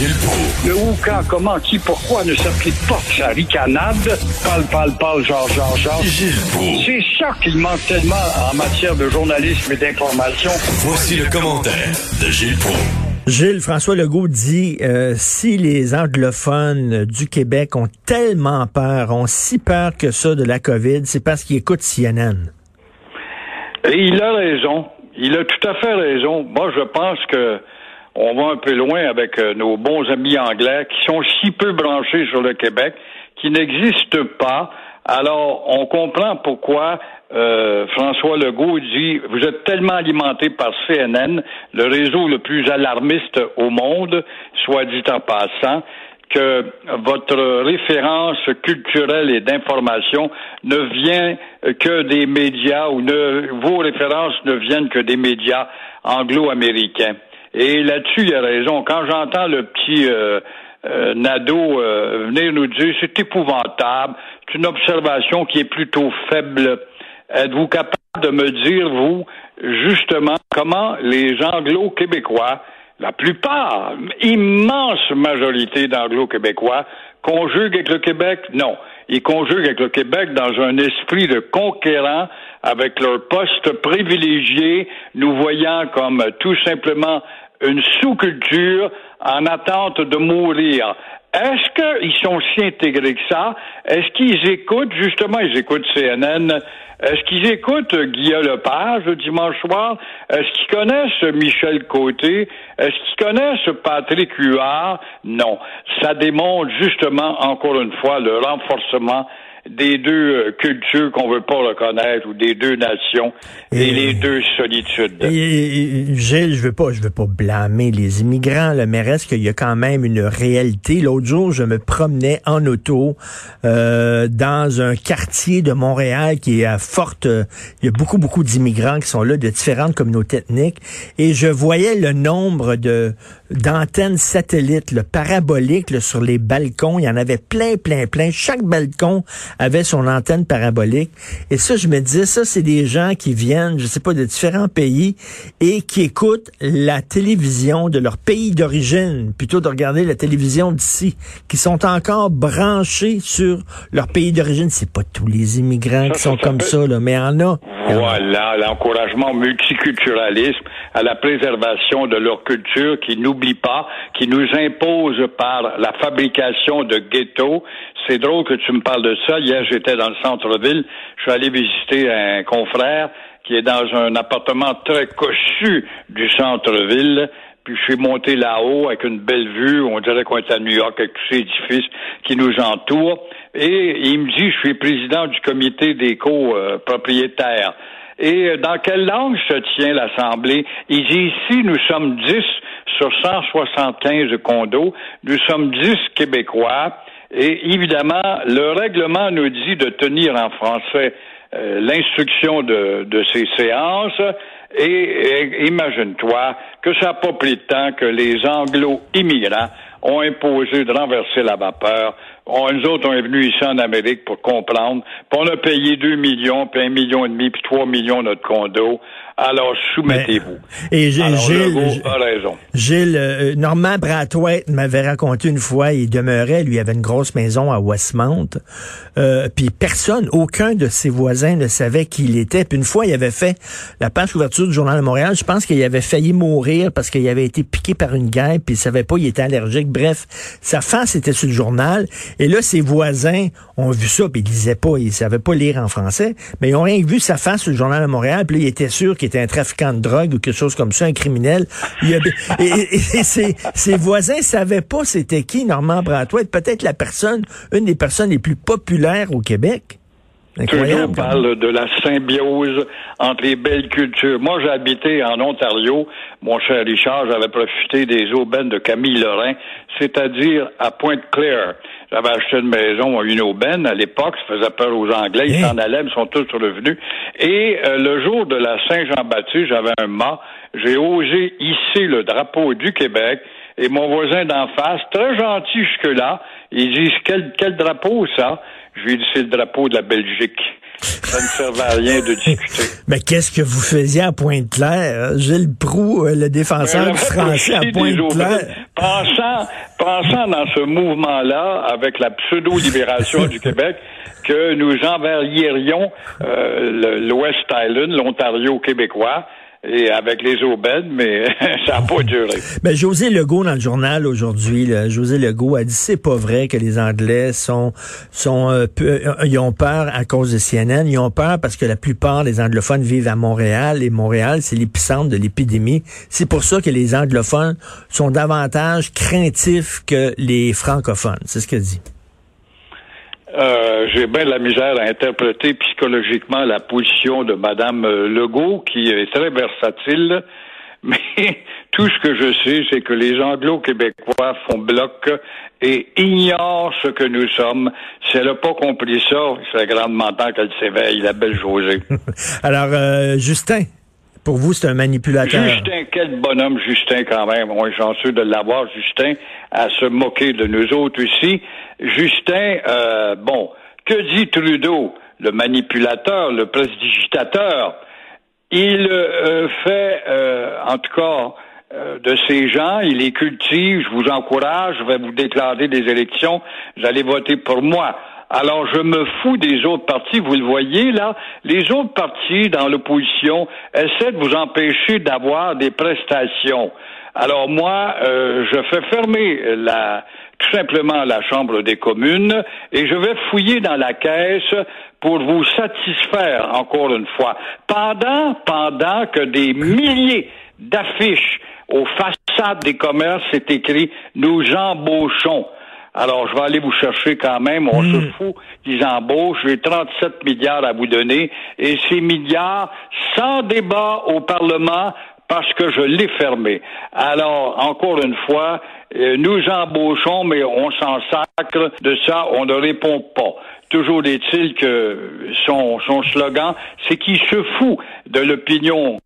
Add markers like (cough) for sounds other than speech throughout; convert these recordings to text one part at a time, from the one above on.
Gilles Proulx. Le où, quand, comment, qui, pourquoi ne s'applique pas sa ricanade? Parle, parle, parle, genre, genre, genre. Gilles Proulx. C'est ça qu'il manque tellement en matière de journalisme et d'information. Voici le commentaire de Gilles Proulx. Gilles François Legault dit euh, si les anglophones du Québec ont tellement peur, ont si peur que ça de la COVID, c'est parce qu'ils écoutent CNN. Et il a raison. Il a tout à fait raison. Moi, je pense que on va un peu loin avec euh, nos bons amis anglais qui sont si peu branchés sur le Québec, qui n'existent pas. Alors, on comprend pourquoi euh, François Legault dit Vous êtes tellement alimenté par CNN, le réseau le plus alarmiste au monde, soit dit en passant, que votre référence culturelle et d'information ne vient que des médias ou ne, vos références ne viennent que des médias anglo-américains. Et là-dessus, il a raison. Quand j'entends le petit euh, euh, Nadeau euh, venir nous dire c'est épouvantable, c'est une observation qui est plutôt faible. Êtes-vous capable de me dire, vous, justement, comment les anglo-québécois, la plupart, immense majorité d'anglo-québécois, conjuguent avec le Québec? Non. Ils conjuguent avec le Québec dans un esprit de conquérant, avec leur poste privilégié, nous voyant comme tout simplement une sous-culture en attente de mourir. Est-ce qu'ils sont si intégrés que ça? Est-ce qu'ils écoutent, justement, ils écoutent CNN? Est-ce qu'ils écoutent Guillaume Lepage le dimanche soir? Est-ce qu'ils connaissent Michel Côté? Est-ce qu'ils connaissent Patrick Huard? Non. Ça démontre justement, encore une fois, le renforcement des deux euh, cultures qu'on veut pas reconnaître ou des deux nations et, les deux solitudes. Et, Gilles, je veux pas, je veux pas blâmer les immigrants, là, mais reste qu'il y a quand même une réalité. L'autre jour, je me promenais en auto euh, dans un quartier de Montréal qui est à forte. il y a beaucoup, beaucoup d'immigrants qui sont là de différentes communautés ethniques, et je voyais le nombre de d'antennes satellites, le parabolique sur les balcons. Il y en avait plein, plein, plein. Chaque balcon avait son antenne parabolique. Et ça, je me disais, ça, c'est des gens qui viennent, je sais pas, de différents pays et qui écoutent la télévision de leur pays d'origine plutôt de regarder la télévision d'ici, qui sont encore branchés sur leur pays d'origine. C'est pas tous les immigrants qui sont comme ça, là, mais il y en a. Voilà, l'encouragement au multiculturalisme, à la préservation de leur culture qui n'oublie pas, qui nous impose par la fabrication de ghettos. C'est drôle que tu me parles de ça. Hier, j'étais dans le centre-ville. Je suis allé visiter un confrère qui est dans un appartement très cossu du centre-ville. Je suis monté là-haut avec une belle vue. On dirait qu'on est à New York avec tous ces édifices qui nous entourent. Et il me dit, je suis président du comité des copropriétaires. Et dans quelle langue se tient l'Assemblée? Il dit ici, nous sommes 10 sur 175 condos. Nous sommes 10 Québécois. Et évidemment, le règlement nous dit de tenir en français l'instruction de, ces séances. Et, imagine-toi que ça n'a pas pris de temps que les anglo-immigrants ont imposé de renverser la vapeur. On, nous autres, on est venus ici en Amérique pour comprendre. Puis on a payé 2 millions, puis un million et demi, puis 3 millions notre condo. Alors, soumettez-vous. Et Gilles, a raison. Gilles, euh, Normand Brathwaite m'avait raconté une fois, il demeurait, lui, avait une grosse maison à Westmount, euh, puis personne, aucun de ses voisins ne savait qui il était. Puis une fois, il avait fait la page couverture du Journal de Montréal, je pense qu'il avait failli mourir parce qu'il avait été piqué par une guêpe, puis il savait pas, il était allergique. Bref, sa face était sur le journal, et là, ses voisins ont vu ça, puis ils lisaient pas, ils savaient pas lire en français, mais ils ont rien vu sa face sur le Journal de Montréal, puis là, il était sûr qu'il était un trafiquant de drogue ou quelque chose comme ça, un criminel. et, ses, voisins savaient pas c'était qui Normand Bratois, peut-être la personne, une des personnes les plus populaires au Québec. Trudeau parle de la symbiose entre les belles cultures. Moi, j'ai habité en Ontario. Mon cher Richard, j'avais profité des aubaines de Camille Lorrain, c'est-à-dire à Pointe-Claire. J'avais acheté une maison, une aubaine à l'époque, ça faisait peur aux Anglais, ils s'en allaient, ils sont tous revenus. Et euh, le jour de la Saint-Jean-Baptiste, j'avais un mât, j'ai osé hisser le drapeau du Québec, et mon voisin d'en face, très gentil jusque-là, il dit quel, quel drapeau ça? Je lui ai dit c'est le drapeau de la Belgique. Ça ne servait à rien de discuter. (laughs) Mais qu'est-ce que vous faisiez à Pointe-Claire? Gilles Proux, euh, le défenseur (laughs) français à Pointe-Claire. Pensant, pensant dans ce mouvement-là, avec la pseudo-libération du Québec, que nous enverrions euh, l'Ouest Island, l'Ontario québécois, et avec les aubaines, mais (laughs) ça n'a pas duré. Ben, José Legault, dans le journal aujourd'hui, José Legault a dit c'est pas vrai que les Anglais sont, sont euh, euh, ils ont peur à cause de CNN. Ils ont peur parce que la plupart des anglophones vivent à Montréal et Montréal, c'est l'épicentre de l'épidémie. C'est pour ça que les anglophones sont davantage craintifs que les francophones. C'est ce qu'il dit. Euh, j'ai bien de la misère à interpréter psychologiquement la position de Madame euh, Legault, qui est très versatile. (laughs) Mais tout ce que je sais, c'est que les Anglo-Québécois font bloc et ignorent ce que nous sommes. Si elle n'a pas compris ça, il serait grandement temps qu'elle s'éveille, la belle Josée. (laughs) Alors, euh, Justin, pour vous, c'est un manipulateur. Justin, quel bonhomme Justin quand même. On est chanceux de l'avoir, Justin, à se moquer de nous autres ici. Justin, euh, bon, que dit Trudeau, le manipulateur, le prestidigitateur? Il euh, fait, euh, en tout cas, de ces gens, il les cultive, je vous encourage, je vais vous déclarer des élections, vous allez voter pour moi. Alors, je me fous des autres partis. Vous le voyez, là, les autres partis dans l'opposition essaient de vous empêcher d'avoir des prestations. Alors, moi, je fais fermer la, tout simplement la Chambre des communes et je vais fouiller dans la caisse pour vous satisfaire encore une fois. Pendant, pendant que des milliers d'affiches aux façades des commerces c'est écrit nous embauchons. Alors, je vais aller vous chercher quand même. On se hmm. fout qu'ils embauchent. J'ai 37 milliards à vous donner. Et ces milliards, sans débat au Parlement, parce que je l'ai fermé. Alors, encore une fois, euh, nous embauchons, mais on s'en sacre de ça, on ne répond pas. Toujours est-il que son, son slogan, c'est qu'il se fout de l'opinion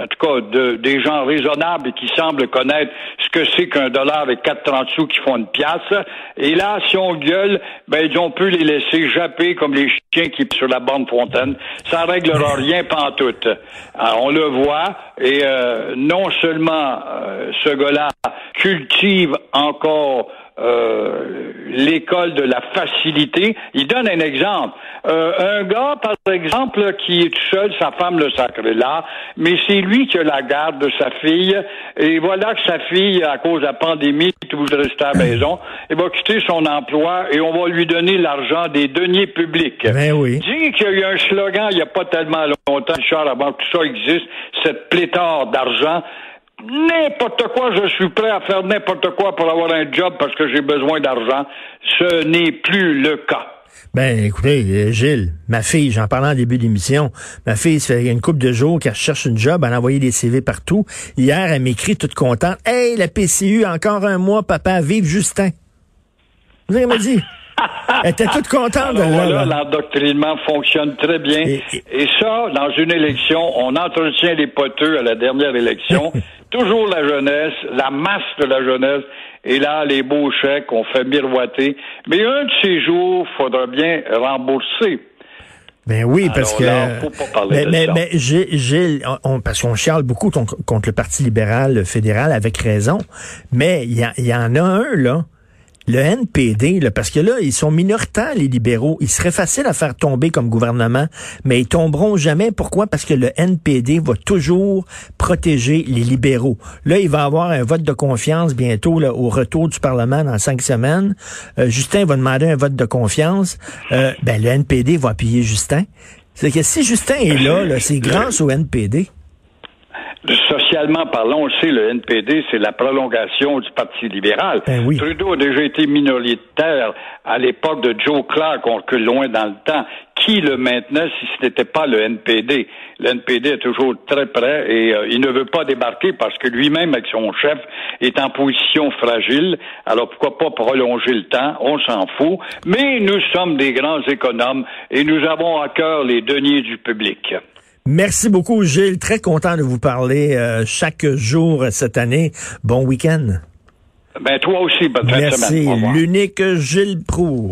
en tout cas de, des gens raisonnables qui semblent connaître ce que c'est qu'un dollar et 4,30 sous qui font une pièce. Et là, si on gueule, ben ils ont pu les laisser japper comme les chiens qui sur la bande fontaine. Ça réglera rien pantoute. Alors, on le voit, et euh, non seulement euh, ce gars-là cultive encore euh, l'école de la facilité. Il donne un exemple. Euh, un gars, par exemple, qui est tout seul, sa femme le sacre là, mais c'est lui qui a la garde de sa fille. Et voilà que sa fille, à cause de la pandémie, est obligée de rester à la maison. Il va quitter son emploi et on va lui donner l'argent des deniers publics. Ben oui. Dit qu'il y a eu un slogan il n'y a pas tellement longtemps, Richard, avant que tout ça existe, cette pléthore d'argent n'importe quoi, je suis prêt à faire n'importe quoi pour avoir un job parce que j'ai besoin d'argent. Ce n'est plus le cas. Ben, écoutez, euh, Gilles, ma fille, j'en parlais en début d'émission, ma fille, ça fait une couple de jours qu'elle cherche une job, elle a envoyé des CV partout. Hier, elle m'écrit toute contente. Hey, la PCU, encore un mois, papa, vive Justin. Vous avez dit? Elle était toute contente de là. l'endoctrinement fonctionne très bien. Et, ça, dans une élection, on entretient les poteux à la dernière élection. (laughs) Toujours la jeunesse, la masse de la jeunesse. Et là, les beaux chèques, on fait miroiter. Mais un de ces jours, faudra bien rembourser. Ben oui, parce que. mais, mais, mais Gilles, on, parce qu'on chiale beaucoup contre, le Parti libéral fédéral avec raison. Mais il y, y, en a un, là, le NPD, là, parce que là, ils sont minoritaires, les libéraux. Il serait facile à faire tomber comme gouvernement, mais ils tomberont jamais. Pourquoi? Parce que le NPD va toujours protéger les libéraux. Là, il va avoir un vote de confiance bientôt là, au retour du Parlement dans cinq semaines. Euh, Justin va demander un vote de confiance. Euh, ben, le NPD va appuyer Justin. C'est que si Justin est là, là c'est grâce au NPD socialement parlant, on le sait, le NPD, c'est la prolongation du Parti libéral. Ben Trudeau a déjà été minoritaire à l'époque de Joe Clark, on recule loin dans le temps, qui le maintenait si ce n'était pas le NPD. Le NPD est toujours très près et euh, il ne veut pas débarquer parce que lui-même, avec son chef, est en position fragile. Alors pourquoi pas prolonger le temps? On s'en fout. Mais nous sommes des grands économes et nous avons à cœur les deniers du public. Merci beaucoup, Gilles. Très content de vous parler euh, chaque jour cette année. Bon week-end. Ben, toi aussi, bonne Merci. L'unique Gilles Proux.